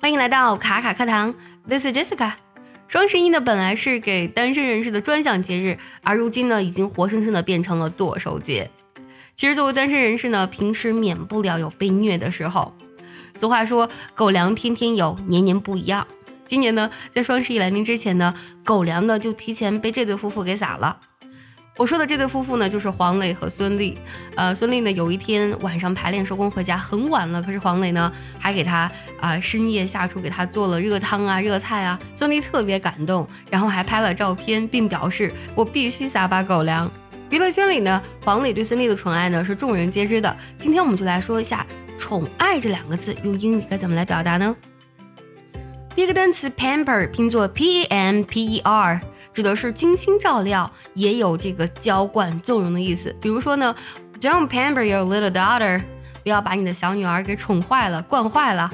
欢迎来到卡卡课堂，This is Jessica。双十一呢，本来是给单身人士的专享节日，而如今呢，已经活生生的变成了剁手节。其实作为单身人士呢，平时免不了有被虐的时候。俗话说，狗粮天天有，年年不一样。今年呢，在双十一来临之前呢，狗粮呢就提前被这对夫妇给撒了。我说的这对夫妇呢，就是黄磊和孙俪。呃，孙俪呢，有一天晚上排练收工回家很晚了，可是黄磊呢，还给他啊深夜下厨给他做了热汤啊、热菜啊。孙俪特别感动，然后还拍了照片，并表示我必须撒把狗粮。娱乐圈里呢，黄磊对孙俪的宠爱呢是众人皆知的。今天我们就来说一下“宠爱”这两个字用英语该怎么来表达呢？第一个单词 pamper 拼作 p a m p e r。指的是精心照料，也有这个娇惯纵容的意思。比如说呢，Don't pamper your little daughter，不要把你的小女儿给宠坏了、惯坏了。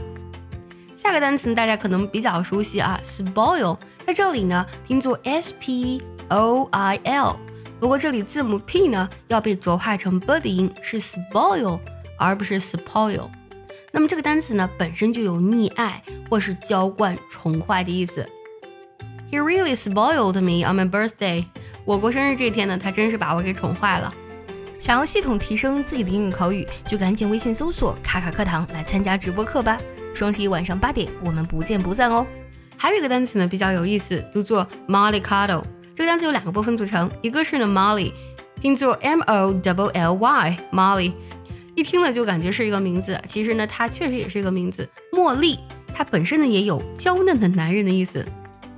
下个单词大家可能比较熟悉啊，spoil，在这里呢拼作 s p o i l，不过这里字母 p 呢要被浊化成 b 的音，是 spoil 而不是 spoil。那么这个单词呢本身就有溺爱或是娇惯、宠坏的意思。He really spoiled me on my birthday。我过生日这天呢，他真是把我给宠坏了。想要系统提升自己的英语口语，就赶紧微信搜索“卡卡课堂”来参加直播课吧。双十一晚上八点，我们不见不散哦。还有一个单词呢比较有意思，读作 mollycoddle。这个单词有两个部分组成，一个是呢 Molly，拼作 M O W L Y，Molly，一听呢就感觉是一个名字，其实呢它确实也是一个名字。茉莉，它本身呢也有娇嫩的男人的意思。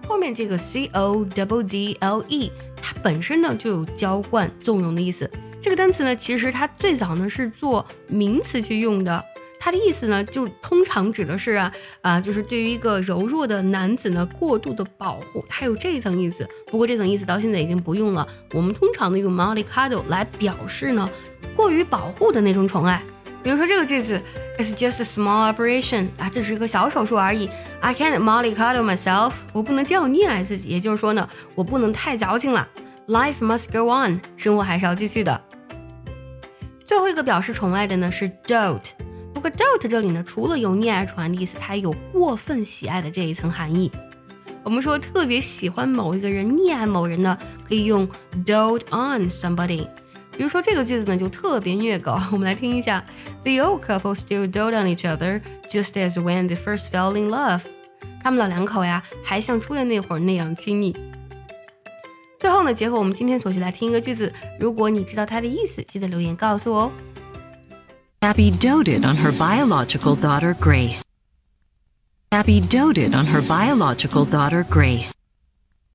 后面这个 c o w d l e，它本身呢就有娇惯、纵容的意思。这个单词呢，其实它最早呢是做名词去用的。它的意思呢，就通常指的是啊啊，就是对于一个柔弱的男子呢过度的保护，它有这一层意思。不过这层意思到现在已经不用了。我们通常呢用 m o l i c a d o 来表示呢过于保护的那种宠爱。比如说这个句子，It's just a small operation 啊，这是一个小手术而已。I can't mollycoddle myself，我不能这样溺爱自己。也就是说呢，我不能太矫情了。Life must go on，生活还是要继续的。最后一个表示宠爱的呢是 dote，不过 dote 这里呢，除了有溺爱、宠爱的意思，它还有过分喜爱的这一层含义。我们说特别喜欢某一个人、溺爱某人呢，可以用 dote on somebody。比如说这个句子呢，就特别虐狗。我们来听一下：The old couple still dote on each other, just as when they first fell in love。他们老两口呀，还像初恋那会儿那样亲密。最后呢，结合我们今天所学来听一个句子，如果你知道它的意思，记得留言告诉我哦。Abby doted on her biological daughter Grace. Abby doted on her biological daughter Grace.